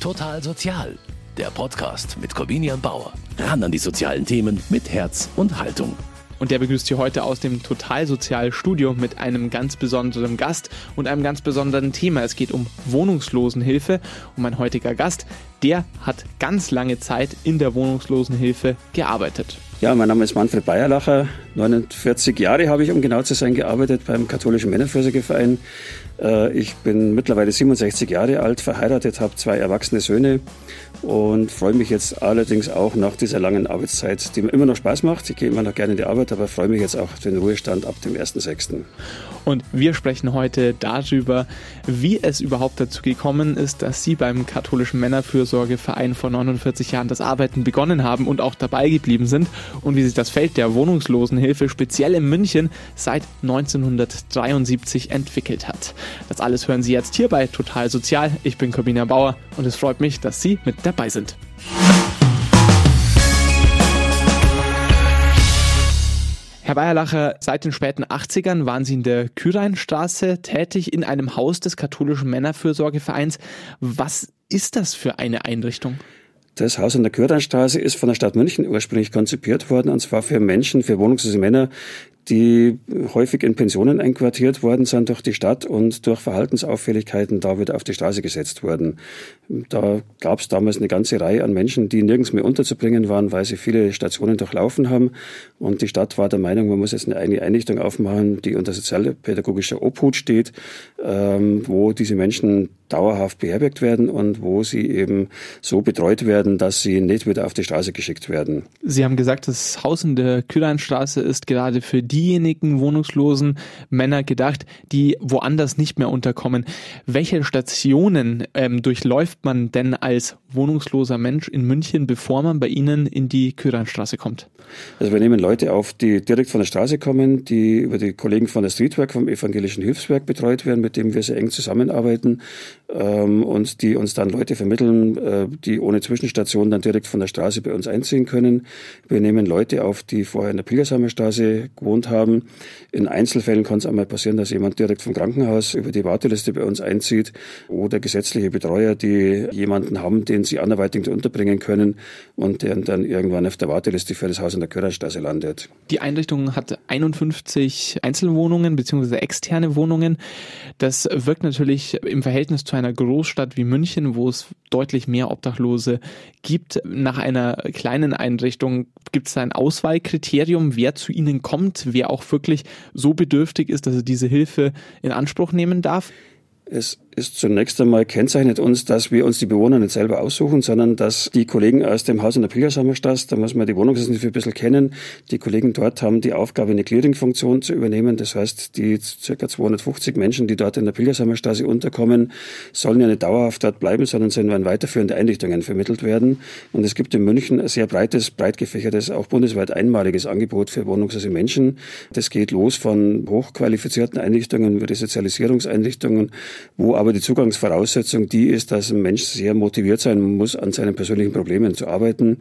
Total Sozial, der Podcast mit Corvinian Bauer. Ran an die sozialen Themen mit Herz und Haltung. Und der begrüßt Sie heute aus dem Total Sozial Studio mit einem ganz besonderen Gast und einem ganz besonderen Thema. Es geht um Wohnungslosenhilfe und mein heutiger Gast, der hat ganz lange Zeit in der Wohnungslosenhilfe gearbeitet. Ja, mein Name ist Manfred Bayerlacher. 49 Jahre habe ich, um genau zu sein, gearbeitet beim katholischen Männerfürsorgeverein. Äh, ich bin mittlerweile 67 Jahre alt, verheiratet, habe zwei erwachsene Söhne und freue mich jetzt allerdings auch nach dieser langen Arbeitszeit, die mir immer noch Spaß macht. Ich gehe immer noch gerne in die Arbeit, aber freue mich jetzt auch auf den Ruhestand ab dem 1.6. Und wir sprechen heute darüber, wie es überhaupt dazu gekommen ist, dass Sie beim katholischen Männerfürsorgeverein vor 49 Jahren das Arbeiten begonnen haben und auch dabei geblieben sind und wie sich das Feld der Wohnungslosenhilfe speziell in München seit 1973 entwickelt hat. Das alles hören Sie jetzt hier bei Total Sozial. Ich bin Corbina Bauer und es freut mich, dass Sie mit dabei sind. Herr Bayerlacher, seit den späten 80ern waren Sie in der Kyreinstraße tätig in einem Haus des katholischen Männerfürsorgevereins. Was ist das für eine Einrichtung? Das Haus an der Kürdanstraße ist von der Stadt München ursprünglich konzipiert worden, und zwar für Menschen, für wohnungslose Männer, die häufig in Pensionen einquartiert worden sind durch die Stadt und durch Verhaltensauffälligkeiten da wieder auf die Straße gesetzt wurden. Da gab es damals eine ganze Reihe an Menschen, die nirgends mehr unterzubringen waren, weil sie viele Stationen durchlaufen haben. Und die Stadt war der Meinung, man muss jetzt eine eigene Einrichtung aufmachen, die unter sozialpädagogischer Obhut steht, ähm, wo diese Menschen dauerhaft beherbergt werden und wo sie eben so betreut werden, dass sie nicht wieder auf die Straße geschickt werden. Sie haben gesagt, das Haus in der Kühleinstraße ist gerade für diejenigen wohnungslosen Männer gedacht, die woanders nicht mehr unterkommen. Welche Stationen ähm, durchläuft man denn als wohnungsloser Mensch in München, bevor man bei Ihnen in die Kühleinstraße kommt? Also wir nehmen Leute auf, die direkt von der Straße kommen, die über die Kollegen von der Streetwork, vom Evangelischen Hilfswerk betreut werden, mit dem wir sehr eng zusammenarbeiten ähm, und die uns dann Leute vermitteln, äh, die ohne Zwischenstation dann direkt von der Straße bei uns einziehen können. Wir nehmen Leute auf, die vorher in der Pilgersheimer Straße gewohnt haben. In Einzelfällen kann es einmal passieren, dass jemand direkt vom Krankenhaus über die Warteliste bei uns einzieht oder gesetzliche Betreuer, die jemanden haben, den sie anderweitig unterbringen können und der dann irgendwann auf der Warteliste für das Haus in der Körnerstraße landet. Die Einrichtung hat 51 Einzelwohnungen bzw. externe Wohnungen. Das wirkt natürlich im Verhältnis zu einer Großstadt wie München, wo es deutlich mehr Obdachlose gibt. Nach einer kleinen Einrichtung gibt es ein Auswahlkriterium, wer zu Ihnen kommt, wer auch wirklich so bedürftig ist, dass er diese Hilfe in Anspruch nehmen darf? Es ist zunächst einmal kennzeichnet uns, dass wir uns die Bewohner nicht selber aussuchen, sondern dass die Kollegen aus dem Haus in der Pilgersheimerstraße, da muss man die Wohnungshilfe ein bisschen kennen, die Kollegen dort haben die Aufgabe, eine Clearing-Funktion zu übernehmen. Das heißt, die circa 250 Menschen, die dort in der Pilgersheimerstraße unterkommen, sollen ja nicht dauerhaft dort bleiben, sondern sollen an weiterführende Einrichtungen vermittelt werden. Und es gibt in München ein sehr breites, breit gefächertes, auch bundesweit einmaliges Angebot für wohnungslose Menschen. Das geht los von hochqualifizierten Einrichtungen, Resozialisierungseinrichtungen, wo aber aber die Zugangsvoraussetzung die ist, dass ein Mensch sehr motiviert sein muss, an seinen persönlichen Problemen zu arbeiten.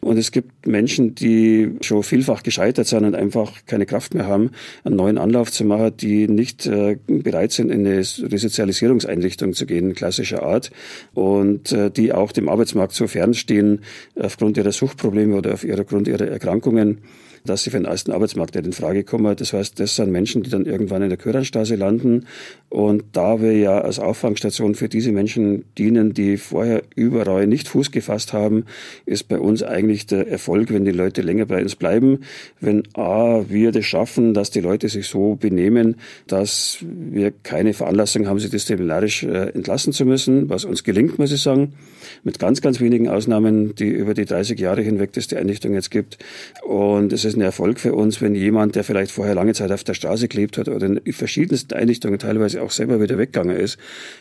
Und es gibt Menschen, die schon vielfach gescheitert sind und einfach keine Kraft mehr haben, einen neuen Anlauf zu machen, die nicht äh, bereit sind, in eine Resozialisierungseinrichtung zu gehen, klassischer Art, und äh, die auch dem Arbeitsmarkt so fernstehen aufgrund ihrer Suchtprobleme oder aufgrund ihrer Erkrankungen dass sie für den ersten Arbeitsmarkt in Frage kommen. Das heißt, das sind Menschen, die dann irgendwann in der Köranstraße landen. Und da wir ja als Auffangstation für diese Menschen dienen, die vorher überall nicht Fuß gefasst haben, ist bei uns eigentlich der Erfolg, wenn die Leute länger bei uns bleiben. Wenn A, wir das schaffen, dass die Leute sich so benehmen, dass wir keine Veranlassung haben, sie disziplinarisch äh, entlassen zu müssen, was uns gelingt, muss ich sagen, mit ganz, ganz wenigen Ausnahmen, die über die 30 Jahre hinweg, dass die Einrichtung jetzt gibt. Und es ist ein Erfolg für uns, wenn jemand, der vielleicht vorher lange Zeit auf der Straße gelebt hat oder in verschiedensten Einrichtungen teilweise auch selber wieder weggegangen ist,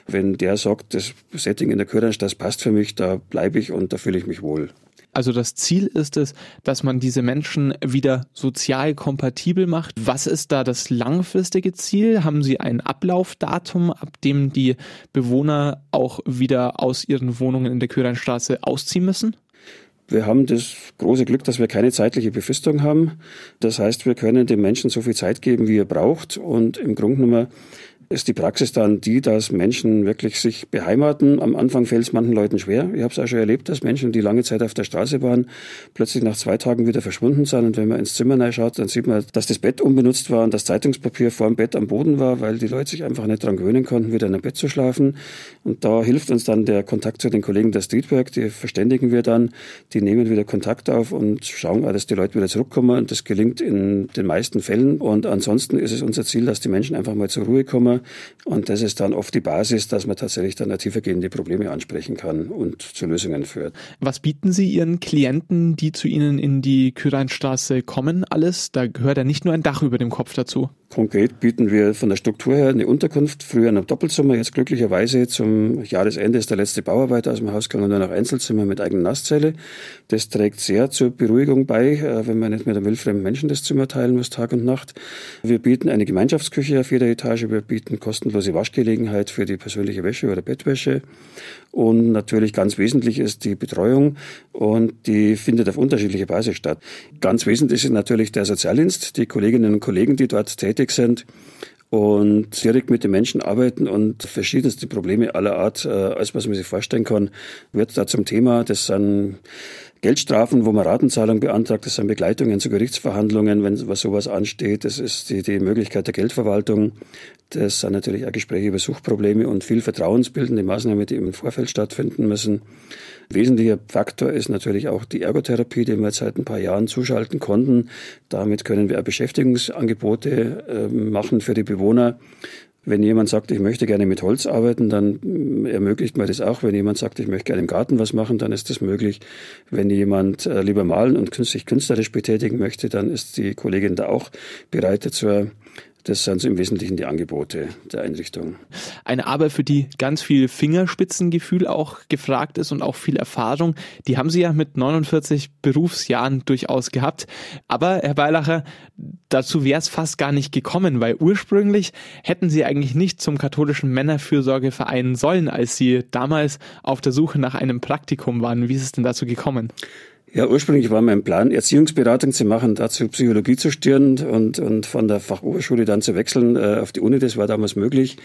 wenn der sagt, das Setting in der Kürrenstadt, das passt für mich, da bleibe ich und da fühle ich mich wohl. Also das Ziel ist es, dass man diese Menschen wieder sozial kompatibel macht. Was ist da das langfristige Ziel? Haben Sie ein Ablaufdatum, ab dem die Bewohner auch wieder aus ihren Wohnungen in der Küreinstraße ausziehen müssen? Wir haben das große Glück, dass wir keine zeitliche Befristung haben. Das heißt, wir können dem Menschen so viel Zeit geben, wie er braucht. Und im Grunde genommen ist die Praxis dann die, dass Menschen wirklich sich beheimaten. Am Anfang fällt es manchen Leuten schwer. Ich habe es auch schon erlebt, dass Menschen, die lange Zeit auf der Straße waren, plötzlich nach zwei Tagen wieder verschwunden sind. Und wenn man ins Zimmer schaut, dann sieht man, dass das Bett unbenutzt war und das Zeitungspapier vor dem Bett am Boden war, weil die Leute sich einfach nicht daran gewöhnen konnten, wieder in ein Bett zu schlafen. Und da hilft uns dann der Kontakt zu den Kollegen der Streetwork. Die verständigen wir dann, die nehmen wieder Kontakt auf und schauen, dass die Leute wieder zurückkommen. Und das gelingt in den meisten Fällen. Und ansonsten ist es unser Ziel, dass die Menschen einfach mal zur Ruhe kommen. Und das ist dann oft die Basis, dass man tatsächlich dann tiefergehende Probleme ansprechen kann und zu Lösungen führt. Was bieten Sie Ihren Klienten, die zu Ihnen in die Küreinstraße kommen, alles? Da gehört ja nicht nur ein Dach über dem Kopf dazu. Konkret bieten wir von der Struktur her eine Unterkunft, früher in einem Doppelzimmer, jetzt glücklicherweise zum Jahresende ist der letzte Bauarbeiter aus dem Haus gegangen, nur noch Einzelzimmer mit eigener Nasszelle. Das trägt sehr zur Beruhigung bei, äh, wenn man nicht mit einem wildfremden Menschen das Zimmer teilen muss, Tag und Nacht. Wir bieten eine Gemeinschaftsküche auf jeder Etage, wir bieten kostenlose Waschgelegenheit für die persönliche Wäsche oder Bettwäsche. Und natürlich ganz wesentlich ist die Betreuung und die findet auf unterschiedlicher Basis statt. Ganz wesentlich ist natürlich der Sozialdienst, die Kolleginnen und Kollegen, die dort tätig sind und direkt mit den Menschen arbeiten und verschiedenste Probleme aller Art, äh, alles was man sich vorstellen kann, wird da zum Thema. Das sind Geldstrafen, wo man Ratenzahlung beantragt, das sind Begleitungen zu Gerichtsverhandlungen, wenn was sowas ansteht. Das ist die, die Möglichkeit der Geldverwaltung. Das sind natürlich auch Gespräche über Suchtprobleme und viel vertrauensbildende Maßnahmen, die im Vorfeld stattfinden müssen. Wesentlicher Faktor ist natürlich auch die Ergotherapie, die wir seit ein paar Jahren zuschalten konnten. Damit können wir auch Beschäftigungsangebote äh, machen für die Bewohner. Wenn jemand sagt, ich möchte gerne mit Holz arbeiten, dann ermöglicht man das auch. Wenn jemand sagt, ich möchte gerne im Garten was machen, dann ist das möglich. Wenn jemand äh, lieber malen und sich künstlerisch betätigen möchte, dann ist die Kollegin da auch bereit dazu. Das sind so im Wesentlichen die Angebote der Einrichtung. Eine Arbeit, für die ganz viel Fingerspitzengefühl auch gefragt ist und auch viel Erfahrung. Die haben Sie ja mit 49 Berufsjahren durchaus gehabt. Aber Herr Weilacher, dazu wäre es fast gar nicht gekommen, weil ursprünglich hätten Sie eigentlich nicht zum katholischen Männerfürsorgeverein sollen, als Sie damals auf der Suche nach einem Praktikum waren. Wie ist es denn dazu gekommen? Ja, ursprünglich war mein Plan, Erziehungsberatung zu machen, dazu Psychologie zu studieren und, und von der Fachoberschule dann zu wechseln äh, auf die Uni. Das war damals möglich.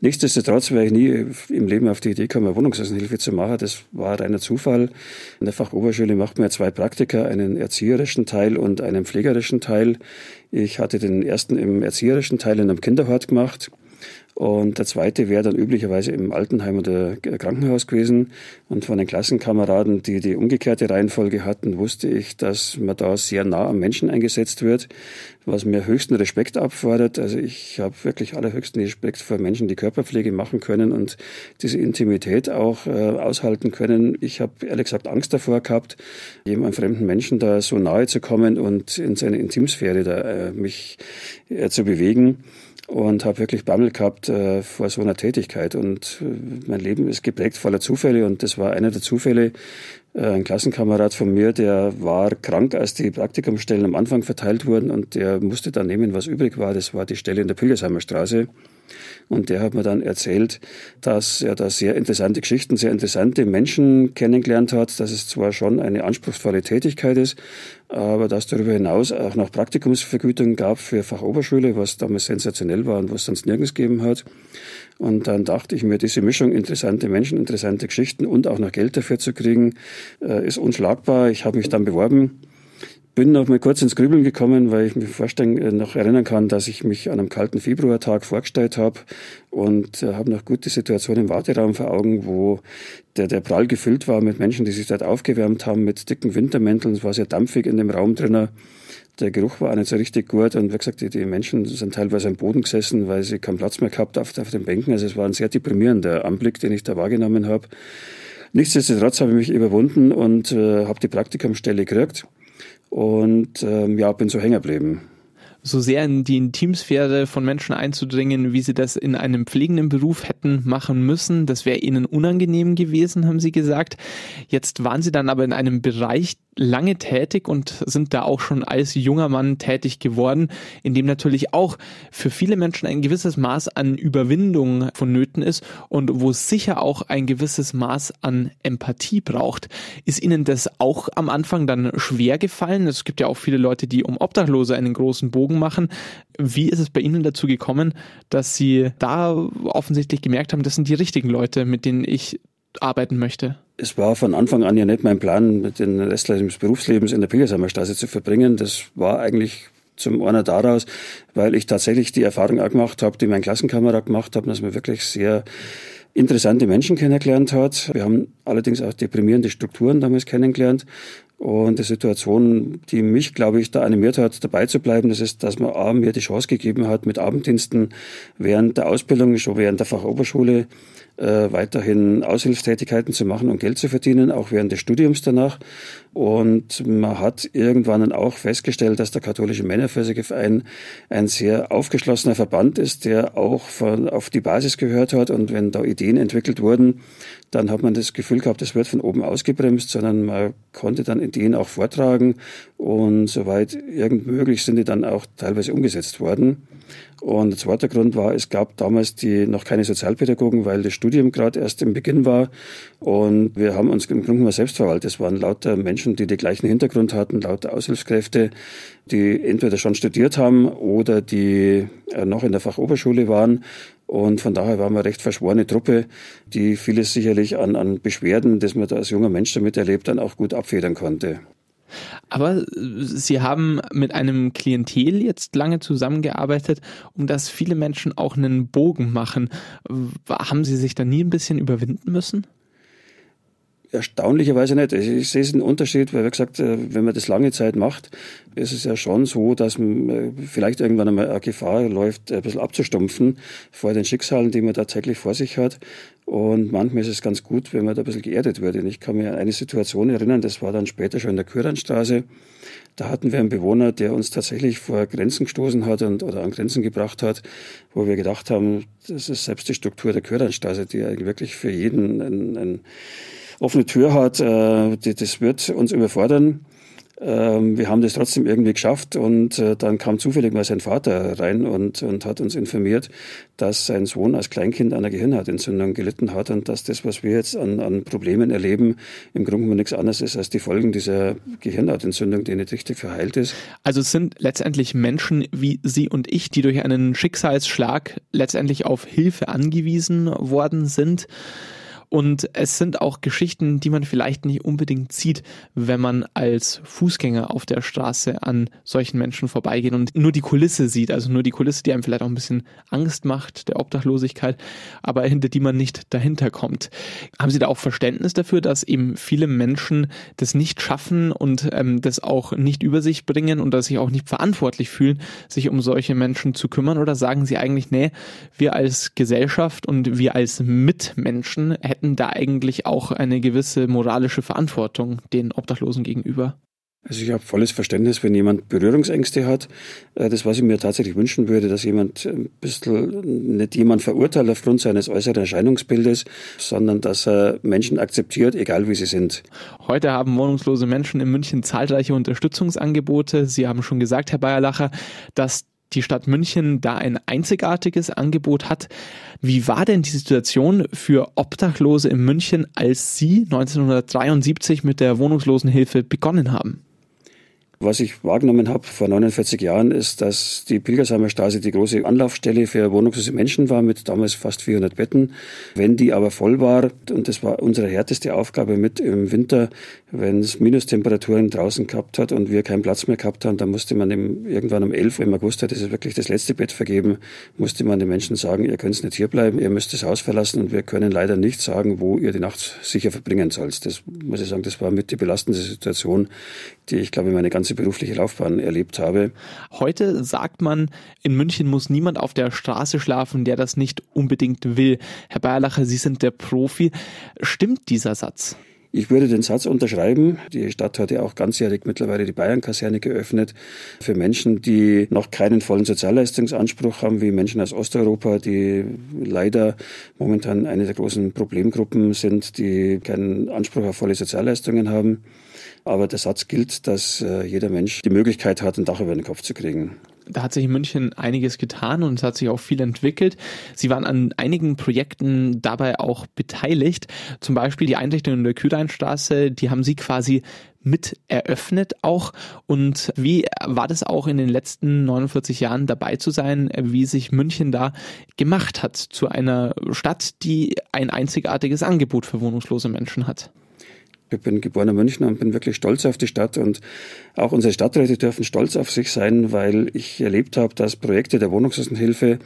Nichtsdestotrotz wäre ich nie im Leben auf die Idee gekommen, Wohnungslosenhilfe zu machen. Das war reiner Zufall. In der Fachoberschule macht man ja zwei Praktika, einen erzieherischen Teil und einen pflegerischen Teil. Ich hatte den ersten im erzieherischen Teil in einem Kinderhort gemacht und der zweite wäre dann üblicherweise im Altenheim oder Krankenhaus gewesen. Und von den Klassenkameraden, die die umgekehrte Reihenfolge hatten, wusste ich, dass man da sehr nah am Menschen eingesetzt wird, was mir höchsten Respekt abfordert. Also ich habe wirklich allerhöchsten Respekt vor Menschen, die Körperpflege machen können und diese Intimität auch äh, aushalten können. Ich habe ehrlich gesagt Angst davor gehabt, jedem fremden Menschen da so nahe zu kommen und in seine Intimsphäre da äh, mich äh, zu bewegen und habe wirklich Bammel gehabt äh, vor so einer Tätigkeit. Und äh, mein Leben ist geprägt voller Zufälle und das war einer der Zufälle. Äh, ein Klassenkamerad von mir, der war krank, als die Praktikumsstellen am Anfang verteilt wurden und der musste dann nehmen, was übrig war. Das war die Stelle in der Pilgersheimer Straße. Und der hat mir dann erzählt, dass er da sehr interessante Geschichten, sehr interessante Menschen kennengelernt hat, dass es zwar schon eine anspruchsvolle Tätigkeit ist, aber dass darüber hinaus auch noch Praktikumsvergütung gab für Fachoberschule, was damals sensationell war und was sonst nirgends gegeben hat. Und dann dachte ich mir, diese Mischung interessante Menschen, interessante Geschichten und auch noch Geld dafür zu kriegen, äh, ist unschlagbar. Ich habe mich dann beworben bin noch mal kurz ins Grübeln gekommen, weil ich mir vorstellen, äh, noch erinnern kann, dass ich mich an einem kalten Februartag vorgestellt habe und äh, habe noch gut die Situation im Warteraum vor Augen, wo der, der prall gefüllt war mit Menschen, die sich dort aufgewärmt haben mit dicken Wintermänteln. Es war sehr dampfig in dem Raum drinnen. Der Geruch war auch nicht so richtig gut und wie gesagt, die, die Menschen sind teilweise am Boden gesessen, weil sie keinen Platz mehr gehabt auf, auf den Bänken. Also es war ein sehr deprimierender Anblick, den ich da wahrgenommen habe. Nichtsdestotrotz habe ich mich überwunden und äh, habe die Praktikumstelle gekriegt und ähm, ja, bin so hängen geblieben so sehr in die Intimsphäre von Menschen einzudringen, wie sie das in einem pflegenden Beruf hätten machen müssen. Das wäre ihnen unangenehm gewesen, haben sie gesagt. Jetzt waren sie dann aber in einem Bereich, lange tätig und sind da auch schon als junger Mann tätig geworden, in dem natürlich auch für viele Menschen ein gewisses Maß an Überwindung vonnöten ist und wo es sicher auch ein gewisses Maß an Empathie braucht. Ist Ihnen das auch am Anfang dann schwer gefallen? Es gibt ja auch viele Leute, die um Obdachlose einen großen Bogen Bogen machen. Wie ist es bei Ihnen dazu gekommen, dass Sie da offensichtlich gemerkt haben, das sind die richtigen Leute, mit denen ich arbeiten möchte? Es war von Anfang an ja nicht mein Plan, den Rest des Berufslebens in der Pilgersheimer Straße zu verbringen. Das war eigentlich zum einer daraus, weil ich tatsächlich die Erfahrung auch gemacht habe, die mein Klassenkamerad gemacht hat, dass man wirklich sehr interessante Menschen kennengelernt hat. Wir haben allerdings auch deprimierende Strukturen damals kennengelernt. Und die Situation, die mich, glaube ich, da animiert hat, dabei zu bleiben, das ist, dass man A, mir die Chance gegeben hat, mit Abenddiensten während der Ausbildung, schon während der Fachoberschule, äh, weiterhin Aushilfstätigkeiten zu machen und Geld zu verdienen, auch während des Studiums danach. Und man hat irgendwann dann auch festgestellt, dass der katholische Männerfürsorgeverein ein sehr aufgeschlossener Verband ist, der auch von, auf die Basis gehört hat. Und wenn da Ideen entwickelt wurden, dann hat man das Gefühl gehabt, das wird von oben ausgebremst, sondern man konnte dann Ideen auch vortragen. Und soweit irgend möglich sind die dann auch teilweise umgesetzt worden. Und der zweite Grund war, es gab damals die noch keine Sozialpädagogen, weil das Studium gerade erst im Beginn war. Und wir haben uns im Grunde mal selbst verwaltet. Es waren lauter Menschen, die den gleichen Hintergrund hatten, lauter Aushilfskräfte, die entweder schon studiert haben oder die äh, noch in der Fachoberschule waren. Und von daher waren wir eine recht verschworene Truppe, die vieles sicherlich an, an Beschwerden, das man da als junger Mensch damit erlebt, dann auch gut abfedern konnte. Aber Sie haben mit einem Klientel jetzt lange zusammengearbeitet, um das viele Menschen auch einen Bogen machen. Haben Sie sich da nie ein bisschen überwinden müssen? Erstaunlicherweise nicht. Ich sehe es einen Unterschied, weil, wie gesagt, äh, wenn man das lange Zeit macht, ist es ja schon so, dass man äh, vielleicht irgendwann einmal eine Gefahr läuft, ein bisschen abzustumpfen vor den Schicksalen, die man tatsächlich vor sich hat. Und manchmal ist es ganz gut, wenn man da ein bisschen geerdet wird. Und ich kann mir an eine Situation erinnern, das war dann später schon in der Küranstraße. Da hatten wir einen Bewohner, der uns tatsächlich vor Grenzen gestoßen hat und, oder an Grenzen gebracht hat, wo wir gedacht haben, das ist selbst die Struktur der Küranstraße, die eigentlich wirklich für jeden ein, ein offene Tür hat, äh, das wird uns überfordern. Ähm, wir haben das trotzdem irgendwie geschafft und äh, dann kam zufällig mal sein Vater rein und, und hat uns informiert, dass sein Sohn als Kleinkind an einer Gehirnhautentzündung gelitten hat und dass das, was wir jetzt an, an Problemen erleben, im Grunde nichts anderes ist als die Folgen dieser Gehirnhautentzündung, die nicht richtig verheilt ist. Also es sind letztendlich Menschen wie Sie und ich, die durch einen Schicksalsschlag letztendlich auf Hilfe angewiesen worden sind. Und es sind auch Geschichten, die man vielleicht nicht unbedingt sieht, wenn man als Fußgänger auf der Straße an solchen Menschen vorbeigeht und nur die Kulisse sieht, also nur die Kulisse, die einem vielleicht auch ein bisschen Angst macht, der Obdachlosigkeit, aber hinter die man nicht dahinter kommt. Haben Sie da auch Verständnis dafür, dass eben viele Menschen das nicht schaffen und ähm, das auch nicht über sich bringen und dass sich auch nicht verantwortlich fühlen, sich um solche Menschen zu kümmern? Oder sagen Sie eigentlich, nee, wir als Gesellschaft und wir als Mitmenschen hätten hätten da eigentlich auch eine gewisse moralische Verantwortung den Obdachlosen gegenüber. Also ich habe volles Verständnis, wenn jemand Berührungsängste hat. Äh, das, was ich mir tatsächlich wünschen würde, dass jemand ein bisschen nicht jemand verurteilt aufgrund seines äußeren Erscheinungsbildes, sondern dass er Menschen akzeptiert, egal wie sie sind. Heute haben wohnungslose Menschen in München zahlreiche Unterstützungsangebote. Sie haben schon gesagt, Herr Bayerlacher, dass die Stadt München da ein einzigartiges Angebot hat. Wie war denn die Situation für Obdachlose in München, als Sie 1973 mit der Wohnungslosenhilfe begonnen haben? Was ich wahrgenommen habe vor 49 Jahren ist, dass die Pilgersheimer Straße die große Anlaufstelle für wohnungslose Menschen war mit damals fast 400 Betten. Wenn die aber voll war, und das war unsere härteste Aufgabe mit im Winter, wenn es Minustemperaturen draußen gehabt hat und wir keinen Platz mehr gehabt haben, dann musste man im, irgendwann um 11, wenn man gewusst hat, es ist wirklich das letzte Bett vergeben, musste man den Menschen sagen, ihr könnt nicht hierbleiben, ihr müsst das Haus verlassen und wir können leider nicht sagen, wo ihr die Nacht sicher verbringen sollt. Das muss ich sagen, das war mit die belastende Situation, die ich glaube meine ganze berufliche Laufbahn erlebt habe. Heute sagt man, in München muss niemand auf der Straße schlafen, der das nicht unbedingt will. Herr Bayerlacher, Sie sind der Profi. Stimmt dieser Satz? Ich würde den Satz unterschreiben. Die Stadt hat ja auch ganzjährig mittlerweile die Bayern-Kaserne geöffnet für Menschen, die noch keinen vollen Sozialleistungsanspruch haben, wie Menschen aus Osteuropa, die leider momentan eine der großen Problemgruppen sind, die keinen Anspruch auf volle Sozialleistungen haben. Aber der Satz gilt, dass äh, jeder Mensch die Möglichkeit hat, ein Dach über den Kopf zu kriegen. da hat sich in München einiges getan und es hat sich auch viel entwickelt. Sie waren an einigen Projekten dabei auch beteiligt. Zum Beispiel die Einrichtung in der Kühleinstraße, die haben Sie quasi mit eröffnet auch. Und wie war das auch in den letzten 49 Jahren dabei zu sein, wie sich München da gemacht hat zu einer Stadt, die ein einzigartiges Angebot für wohnungslose Menschen hat? Ich bin geborener Münchner und bin wirklich stolz auf die Stadt und auch unsere Stadträte dürfen stolz auf sich sein, weil ich erlebt habe, dass Projekte der Wohnungslosenhilfe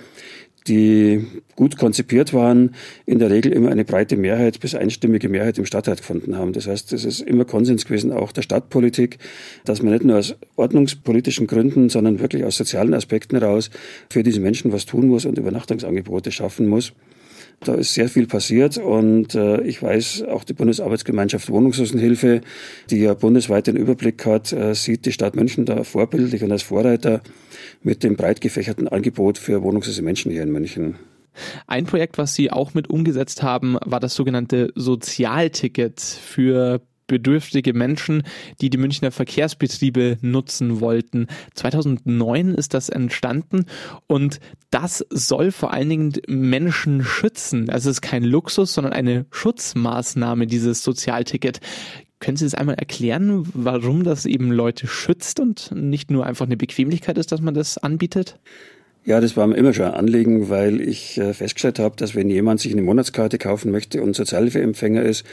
die gut konzipiert waren, in der Regel immer eine breite Mehrheit bis einstimmige Mehrheit im Stadtrat gefunden haben. Das heißt, es ist immer Konsens gewesen, auch der Stadtpolitik, dass man nicht nur aus ordnungspolitischen Gründen, sondern wirklich aus sozialen Aspekten heraus für diese Menschen was tun muss und Übernachtungsangebote schaffen muss. Da ist sehr viel passiert und äh, ich weiß, auch die Bundesarbeitsgemeinschaft Wohnungslosenhilfe, die ja bundesweit den Überblick hat, äh, sieht die Stadt München da vorbildlich und als Vorreiter mit dem breit gefächerten Angebot für wohnungslose Menschen hier in München. Ein Projekt, was Sie auch mit umgesetzt haben, war das sogenannte Sozialticket für bedürftige Menschen, die die Münchner Verkehrsbetriebe nutzen wollten. 2009 ist das entstanden und das soll vor allen Dingen Menschen schützen. Also es ist kein Luxus, sondern eine Schutzmaßnahme, dieses Sozialticket. Können Sie das einmal erklären, warum das eben Leute schützt und nicht nur einfach eine Bequemlichkeit ist, dass man das anbietet? Ja, das war mir immer schon ein Anliegen, weil ich äh, festgestellt habe, dass wenn jemand sich eine Monatskarte kaufen möchte und Sozialhilfeempfänger ist,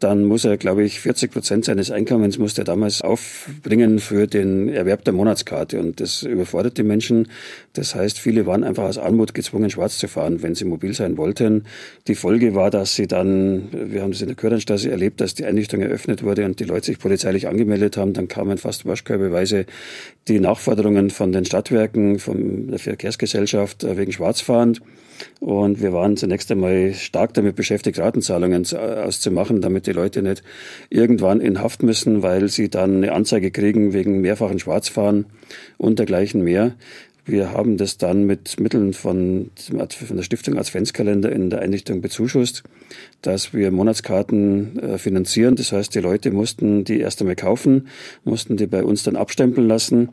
dann muss er, glaube ich, 40 Prozent seines Einkommens musste er damals aufbringen für den Erwerb der Monatskarte. Und das überfordert die Menschen. Das heißt, viele waren einfach aus Armut gezwungen, schwarz zu fahren, wenn sie mobil sein wollten. Die Folge war, dass sie dann, wir haben das in der Körenstraße erlebt, dass die Einrichtung eröffnet wurde und die Leute sich polizeilich angemeldet haben. Dann kamen fast waschkörbeweise die Nachforderungen von den Stadtwerken, von der Verkehrsgesellschaft wegen Schwarzfahren. Und wir waren zunächst einmal stark damit beschäftigt, Ratenzahlungen auszumachen, damit die Leute nicht irgendwann in Haft müssen, weil sie dann eine Anzeige kriegen wegen mehrfachen Schwarzfahren und dergleichen mehr. Wir haben das dann mit Mitteln von, von der Stiftung Adventskalender in der Einrichtung bezuschusst, dass wir Monatskarten äh, finanzieren. Das heißt, die Leute mussten die erst einmal kaufen, mussten die bei uns dann abstempeln lassen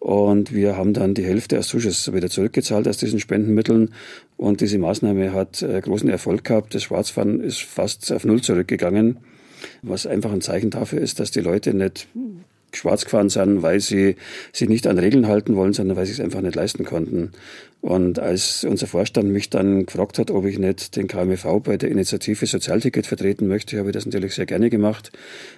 und wir haben dann die Hälfte als Zuschuss wieder zurückgezahlt aus diesen Spendenmitteln. Und diese Maßnahme hat äh, großen Erfolg gehabt. Das Schwarzfahren ist fast auf Null zurückgegangen, was einfach ein Zeichen dafür ist, dass die Leute nicht schwarz gefahren sind, weil sie sich nicht an Regeln halten wollen, sondern weil sie es einfach nicht leisten konnten. Und als unser Vorstand mich dann gefragt hat, ob ich nicht den KMV bei der Initiative Sozialticket vertreten möchte, habe ich das natürlich sehr gerne gemacht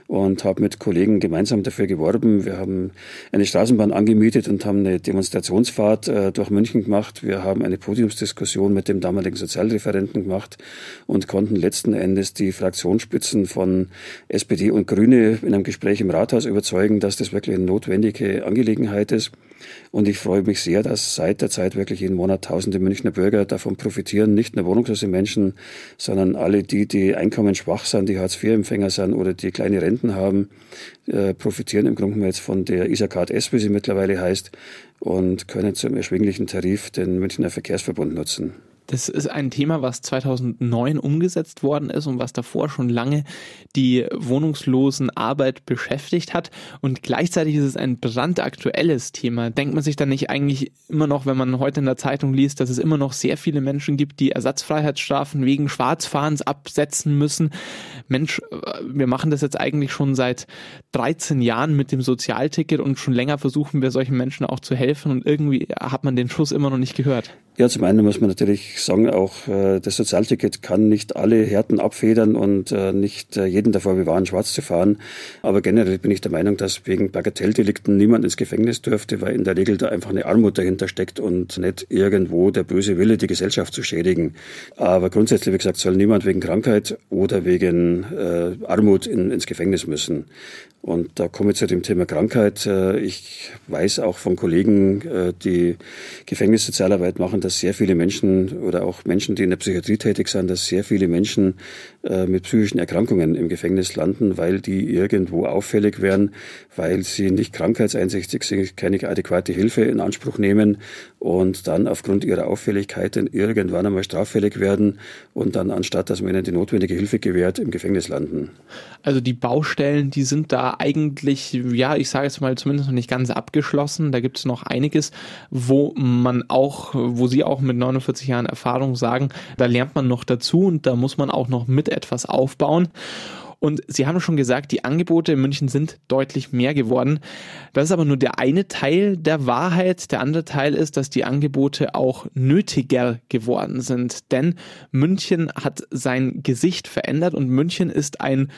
und habe mit Kollegen gemeinsam dafür geworben. Wir haben eine Straßenbahn angemietet und haben eine Demonstrationsfahrt äh, durch München gemacht. Wir haben eine Podiumsdiskussion mit dem damaligen Sozialreferenten gemacht und konnten letzten Endes die Fraktionsspitzen von SPD und Grüne in einem Gespräch im Rathaus überzeugen, dass das wirklich eine notwendige Angelegenheit ist. Und ich freue mich sehr, dass seit der Zeit wirklich jeden Monat tausende Münchner Bürger davon profitieren, nicht nur wohnungslose Menschen, sondern alle die, die einkommensschwach sind, die Hartz-IV-Empfänger sind oder die kleine Renten haben, äh, profitieren im Grunde jetzt von der Isacard S, wie sie mittlerweile heißt, und können zum erschwinglichen Tarif den Münchner Verkehrsverbund nutzen. Das ist ein Thema, was 2009 umgesetzt worden ist und was davor schon lange die wohnungslosen Arbeit beschäftigt hat. Und gleichzeitig ist es ein brandaktuelles Thema. Denkt man sich dann nicht eigentlich immer noch, wenn man heute in der Zeitung liest, dass es immer noch sehr viele Menschen gibt, die Ersatzfreiheitsstrafen wegen Schwarzfahrens absetzen müssen? Mensch, wir machen das jetzt eigentlich schon seit 13 Jahren mit dem Sozialticket und schon länger versuchen wir solchen Menschen auch zu helfen und irgendwie hat man den Schuss immer noch nicht gehört. Ja, zum einen muss man natürlich sagen, auch äh, das Sozialticket kann nicht alle Härten abfedern und äh, nicht äh, jeden davor bewahren, schwarz zu fahren. Aber generell bin ich der Meinung, dass wegen Bagatelldelikten niemand ins Gefängnis dürfte, weil in der Regel da einfach eine Armut dahinter steckt und nicht irgendwo der böse Wille, die Gesellschaft zu schädigen. Aber grundsätzlich, wie gesagt, soll niemand wegen Krankheit oder wegen Armut in, ins Gefängnis müssen. Und da komme ich zu dem Thema Krankheit. Ich weiß auch von Kollegen, die Gefängnissozialarbeit machen, dass sehr viele Menschen oder auch Menschen, die in der Psychiatrie tätig sind, dass sehr viele Menschen äh, mit psychischen Erkrankungen im Gefängnis landen, weil die irgendwo auffällig werden, weil sie nicht krankheitseinsichtig sind, keine adäquate Hilfe in Anspruch nehmen und dann aufgrund ihrer Auffälligkeiten irgendwann einmal straffällig werden und dann anstatt, dass man ihnen die notwendige Hilfe gewährt, im Gefängnis landen. Also die Baustellen, die sind da eigentlich, ja, ich sage jetzt mal zumindest noch nicht ganz abgeschlossen. Da gibt es noch einiges, wo man auch, wo Sie auch mit 49 Jahren Erfahrung sagen, da lernt man noch dazu und da muss man auch noch mit etwas aufbauen. Und Sie haben schon gesagt, die Angebote in München sind deutlich mehr geworden. Das ist aber nur der eine Teil der Wahrheit. Der andere Teil ist, dass die Angebote auch nötiger geworden sind. Denn München hat sein Gesicht verändert und München ist ein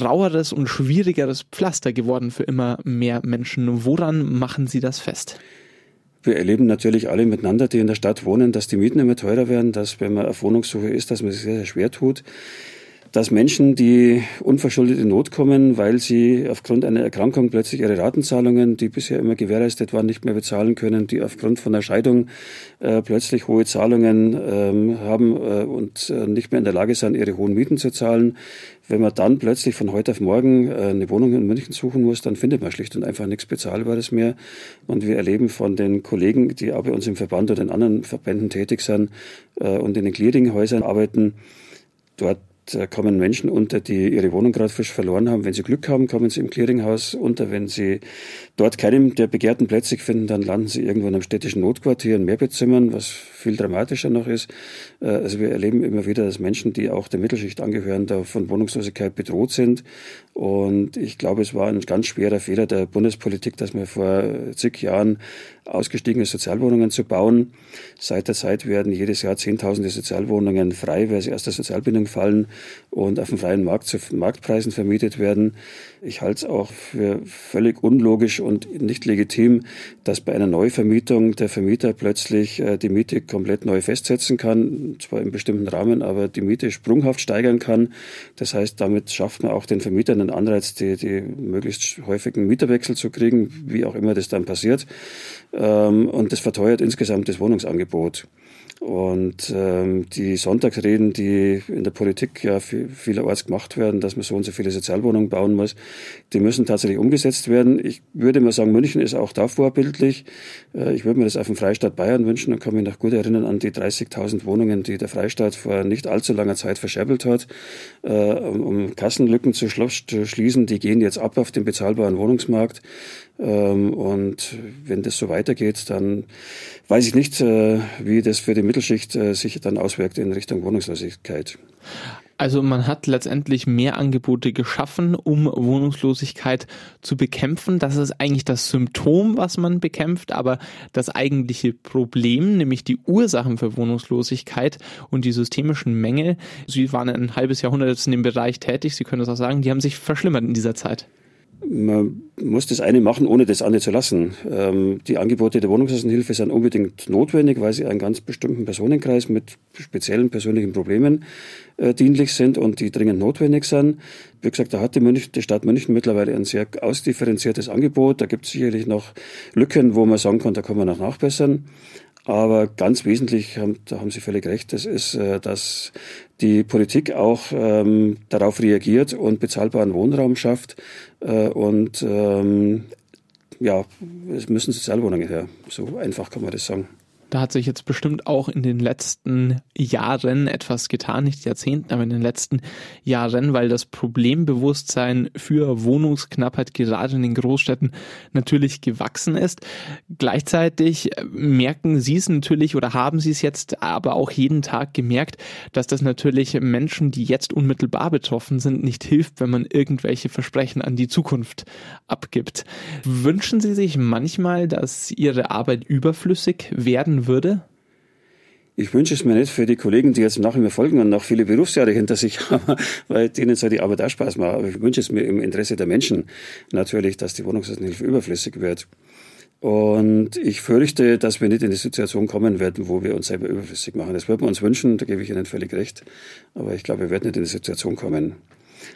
raueres und schwierigeres Pflaster geworden für immer mehr Menschen. Woran machen Sie das fest? Wir erleben natürlich alle miteinander, die in der Stadt wohnen, dass die Mieten immer teurer werden, dass wenn man auf Wohnungssuche ist, dass man sich sehr, sehr schwer tut dass Menschen, die unverschuldet in Not kommen, weil sie aufgrund einer Erkrankung plötzlich ihre Ratenzahlungen, die bisher immer gewährleistet waren, nicht mehr bezahlen können, die aufgrund von einer Scheidung äh, plötzlich hohe Zahlungen ähm, haben äh, und äh, nicht mehr in der Lage sind, ihre hohen Mieten zu zahlen. Wenn man dann plötzlich von heute auf morgen äh, eine Wohnung in München suchen muss, dann findet man schlicht und einfach nichts Bezahlbares mehr. Und wir erleben von den Kollegen, die auch bei uns im Verband oder in anderen Verbänden tätig sind äh, und in den Clearinghäusern arbeiten, dort da kommen Menschen unter, die ihre Wohnung gerade frisch verloren haben. Wenn sie Glück haben, kommen sie im Clearinghaus unter. Wenn sie dort keinen der begehrten Plätze finden, dann landen sie irgendwo in einem städtischen Notquartier in Mehrbettzimmern, was viel dramatischer noch ist. Äh, also wir erleben immer wieder, dass Menschen, die auch der Mittelschicht angehören, da von Wohnungslosigkeit bedroht sind. Und ich glaube, es war ein ganz schwerer Fehler der Bundespolitik, dass man vor zig Jahren ausgestiegene Sozialwohnungen zu bauen. Seit der Zeit werden jedes Jahr Zehntausende Sozialwohnungen frei, weil sie aus der Sozialbindung fallen und auf dem freien Markt zu Marktpreisen vermietet werden. Ich halte es auch für völlig unlogisch und nicht legitim, dass bei einer Neuvermietung der Vermieter plötzlich äh, die Miete komplett neu festsetzen kann, zwar im bestimmten Rahmen, aber die Miete sprunghaft steigern kann. Das heißt, damit schafft man auch den Vermietern einen Anreiz, die, die möglichst häufigen Mieterwechsel zu kriegen, wie auch immer das dann passiert. Ähm, und das verteuert insgesamt das Wohnungsangebot. Und ähm, die Sonntagsreden, die in der Politik ja vielerorts gemacht werden, dass man so und so viele Sozialwohnungen bauen muss, die müssen tatsächlich umgesetzt werden. Ich würde mal sagen, München ist auch da vorbildlich. Äh, ich würde mir das auf dem Freistaat Bayern wünschen und kann mich noch gut erinnern an die 30.000 Wohnungen, die der Freistaat vor nicht allzu langer Zeit verscherbelt hat, äh, um, um Kassenlücken zu, zu schließen. Die gehen jetzt ab auf den bezahlbaren Wohnungsmarkt. Ähm, und wenn das so weitergeht, dann weiß ich nicht, äh, wie das für die Mittelschicht äh, sich dann auswirkt in Richtung Wohnungslosigkeit. Also man hat letztendlich mehr Angebote geschaffen, um Wohnungslosigkeit zu bekämpfen. Das ist eigentlich das Symptom, was man bekämpft, aber das eigentliche Problem, nämlich die Ursachen für Wohnungslosigkeit und die systemischen Mängel, Sie waren ein halbes Jahrhundert in dem Bereich tätig, Sie können das auch sagen, die haben sich verschlimmert in dieser Zeit man muss das eine machen, ohne das andere zu lassen. Ähm, die Angebote der Wohnungslosenhilfe sind unbedingt notwendig, weil sie einen ganz bestimmten Personenkreis mit speziellen persönlichen Problemen äh, dienlich sind und die dringend notwendig sind. Wie gesagt, da hat die, München, die Stadt München mittlerweile ein sehr ausdifferenziertes Angebot. Da gibt es sicherlich noch Lücken, wo man sagen kann, da kann man noch nachbessern. Aber ganz wesentlich, da haben Sie völlig recht, das ist, äh, dass die Politik auch ähm, darauf reagiert und bezahlbaren Wohnraum schafft. Äh, und ähm, ja, es müssen Sozialwohnungen her. So einfach kann man das sagen. Da hat sich jetzt bestimmt auch in den letzten Jahren etwas getan, nicht Jahrzehnten, aber in den letzten Jahren, weil das Problembewusstsein für Wohnungsknappheit gerade in den Großstädten natürlich gewachsen ist. Gleichzeitig merken Sie es natürlich oder haben Sie es jetzt aber auch jeden Tag gemerkt, dass das natürlich Menschen, die jetzt unmittelbar betroffen sind, nicht hilft, wenn man irgendwelche Versprechen an die Zukunft abgibt. Wünschen Sie sich manchmal, dass Ihre Arbeit überflüssig werden würde? Ich wünsche es mir nicht für die Kollegen, die jetzt nach mir folgen und noch viele Berufsjahre hinter sich haben, weil denen soll die Arbeit auch Spaß machen. Aber ich wünsche es mir im Interesse der Menschen natürlich, dass die Wohnungslosenhilfe überflüssig wird. Und ich fürchte, dass wir nicht in die Situation kommen werden, wo wir uns selber überflüssig machen. Das würden wir uns wünschen, da gebe ich Ihnen völlig recht. Aber ich glaube, wir werden nicht in die Situation kommen.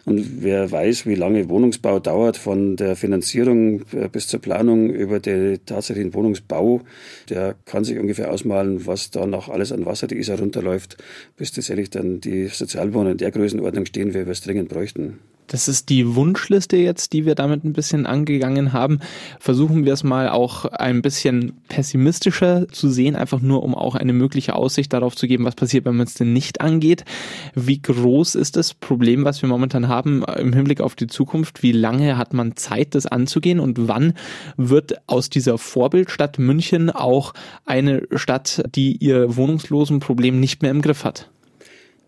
Und wer weiß, wie lange Wohnungsbau dauert, von der Finanzierung äh, bis zur Planung über den tatsächlichen Wohnungsbau, der kann sich ungefähr ausmalen, was da noch alles an Wasser die Isar runterläuft, bis tatsächlich dann die Sozialwohnungen in der Größenordnung stehen, wie wir es dringend bräuchten. Das ist die Wunschliste jetzt, die wir damit ein bisschen angegangen haben. Versuchen wir es mal auch ein bisschen pessimistischer zu sehen, einfach nur um auch eine mögliche Aussicht darauf zu geben, was passiert, wenn man es denn nicht angeht. Wie groß ist das Problem, was wir momentan haben im Hinblick auf die Zukunft? Wie lange hat man Zeit, das anzugehen und wann wird aus dieser Vorbildstadt München auch eine Stadt, die ihr Wohnungslosenproblem nicht mehr im Griff hat?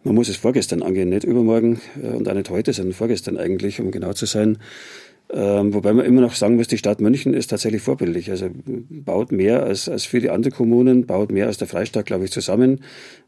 Man muss es vorgestern angehen, nicht übermorgen äh, und auch nicht heute, sondern vorgestern eigentlich, um genau zu sein. Ähm, wobei man immer noch sagen muss, die Stadt München ist tatsächlich vorbildlich. Also baut mehr als, als viele andere Kommunen, baut mehr als der Freistaat, glaube ich, zusammen.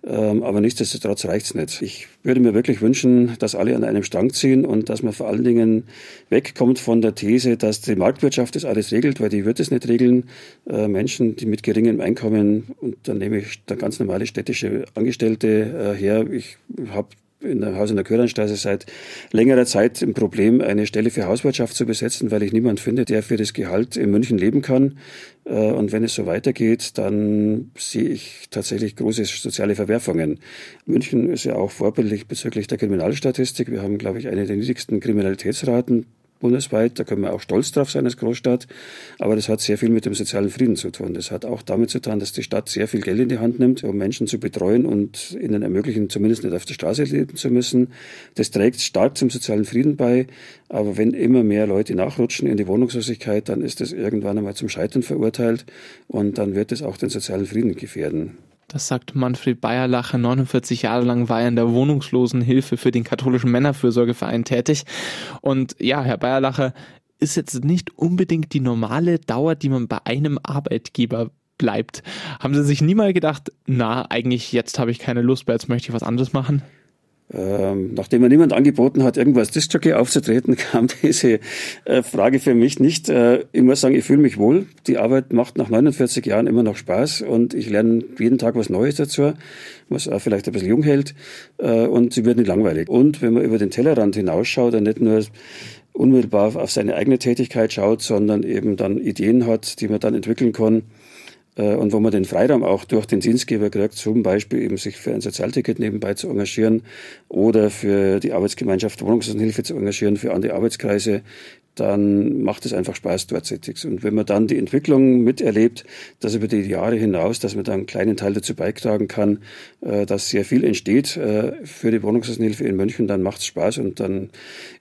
Ähm, aber nichtsdestotrotz reicht's nicht. Ich würde mir wirklich wünschen, dass alle an einem Strang ziehen und dass man vor allen Dingen wegkommt von der These, dass die Marktwirtschaft das alles regelt, weil die wird es nicht regeln. Äh, Menschen, die mit geringem Einkommen, und dann nehme ich da ganz normale städtische Angestellte äh, her. Ich habe in der Haus in der Köhrenstraße seit längerer Zeit ein Problem, eine Stelle für Hauswirtschaft zu besetzen, weil ich niemand finde, der für das Gehalt in München leben kann. Äh, und wenn es so weitergeht, dann sehe ich tatsächlich große soziale Verwerfungen. München ist ja auch vorbildlich bezüglich der Kriminalstatistik. Wir haben, glaube ich, eine der niedrigsten Kriminalitätsraten bundesweit. Da können wir auch stolz drauf sein als Großstadt. Aber das hat sehr viel mit dem sozialen Frieden zu tun. Das hat auch damit zu tun, dass die Stadt sehr viel Geld in die Hand nimmt, um Menschen zu betreuen und ihnen ermöglichen, zumindest nicht auf der Straße leben zu müssen. Das trägt stark zum sozialen Frieden bei. Aber wenn immer mehr Leute nachrutschen in die Wohnungslosigkeit, dann ist das irgendwann einmal zum Scheitern verurteilt und dann wird es auch den sozialen Frieden gefährden. Das sagt Manfred Bayerlacher. 49 Jahre lang war er in der Wohnungslosenhilfe für den katholischen Männerfürsorgeverein tätig. Und ja, Herr Bayerlacher, ist jetzt nicht unbedingt die normale Dauer, die man bei einem Arbeitgeber bleibt. Haben Sie sich nie mal gedacht, na, eigentlich jetzt habe ich keine Lust mehr, jetzt möchte ich was anderes machen? Ähm, nachdem mir niemand angeboten hat, irgendwas Disc-Jockey aufzutreten, kam diese äh, Frage für mich nicht. Äh, ich muss sagen, ich fühle mich wohl. Die Arbeit macht nach 49 Jahren immer noch Spaß und ich lerne jeden Tag was Neues dazu, was auch vielleicht ein bisschen jung hält äh, und sie wird nicht langweilig. Und wenn man über den Tellerrand hinausschaut und nicht nur unmittelbar auf seine eigene Tätigkeit schaut, sondern eben dann Ideen hat, die man dann entwickeln kann, und wo man den Freiraum auch durch den Dienstgeber kriegt, zum Beispiel eben sich für ein Sozialticket nebenbei zu engagieren oder für die Arbeitsgemeinschaft Wohnungslosenhilfe zu engagieren, für andere Arbeitskreise, dann macht es einfach Spaß dort tätig. Und wenn man dann die Entwicklung miterlebt, dass über die Jahre hinaus, dass man dann einen kleinen Teil dazu beitragen kann, äh, dass sehr viel entsteht äh, für die Wohnungslosenhilfe in München, dann macht es Spaß und dann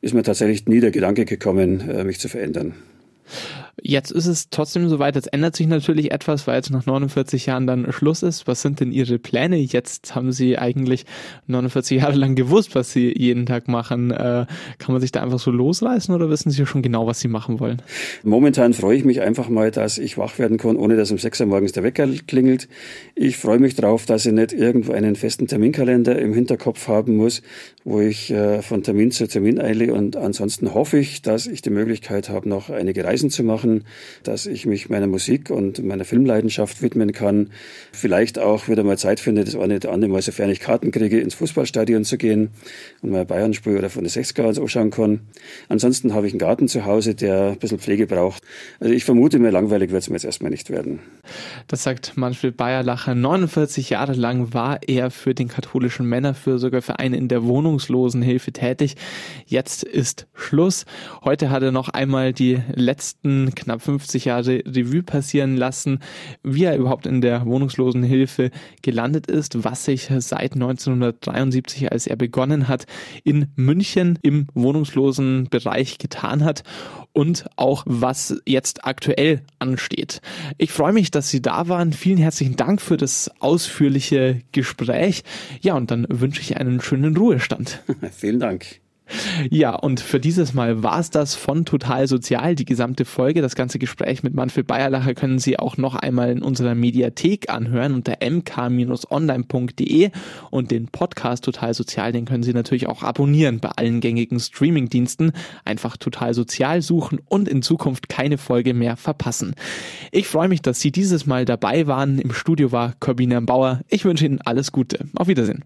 ist mir tatsächlich nie der Gedanke gekommen, mich zu verändern. Jetzt ist es trotzdem soweit, jetzt ändert sich natürlich etwas, weil jetzt nach 49 Jahren dann Schluss ist. Was sind denn Ihre Pläne? Jetzt haben Sie eigentlich 49 Jahre lang gewusst, was Sie jeden Tag machen. Äh, kann man sich da einfach so losreißen oder wissen Sie schon genau, was Sie machen wollen? Momentan freue ich mich einfach mal, dass ich wach werden kann, ohne dass um 6 Uhr morgens der Wecker klingelt. Ich freue mich darauf, dass ich nicht irgendwo einen festen Terminkalender im Hinterkopf haben muss, wo ich äh, von Termin zu Termin eile und ansonsten hoffe ich, dass ich die Möglichkeit habe, noch einige Reisen zu machen machen, dass ich mich meiner Musik und meiner Filmleidenschaft widmen kann. Vielleicht auch wieder mal Zeit finde, das eine oder andere Mal, sofern ich Karten kriege, ins Fußballstadion zu gehen und mal Bayern spiel oder von der 60er ans anschauen kann. Ansonsten habe ich einen Garten zu Hause, der ein bisschen Pflege braucht. Also ich vermute mir, langweilig wird es mir jetzt erstmal nicht werden. Das sagt Manfred Bayerlacher. 49 Jahre lang war er für den katholischen Männerfürsorgeverein in der Wohnungslosenhilfe tätig. Jetzt ist Schluss. Heute hat er noch einmal die letzten knapp 50 Jahre Revue passieren lassen, wie er überhaupt in der Wohnungslosenhilfe gelandet ist, was sich seit 1973, als er begonnen hat, in München im Wohnungslosenbereich getan hat und auch was jetzt aktuell ansteht. Ich freue mich, dass Sie da waren. Vielen herzlichen Dank für das ausführliche Gespräch. Ja, und dann wünsche ich einen schönen Ruhestand. Vielen Dank. Ja, und für dieses Mal war es das von Total Sozial, die gesamte Folge. Das ganze Gespräch mit Manfred Bayerlacher können Sie auch noch einmal in unserer Mediathek anhören unter mk-online.de und den Podcast Total Sozial, den können Sie natürlich auch abonnieren bei allen gängigen Streamingdiensten. Einfach Total Sozial suchen und in Zukunft keine Folge mehr verpassen. Ich freue mich, dass Sie dieses Mal dabei waren. Im Studio war Corbina Bauer. Ich wünsche Ihnen alles Gute. Auf Wiedersehen.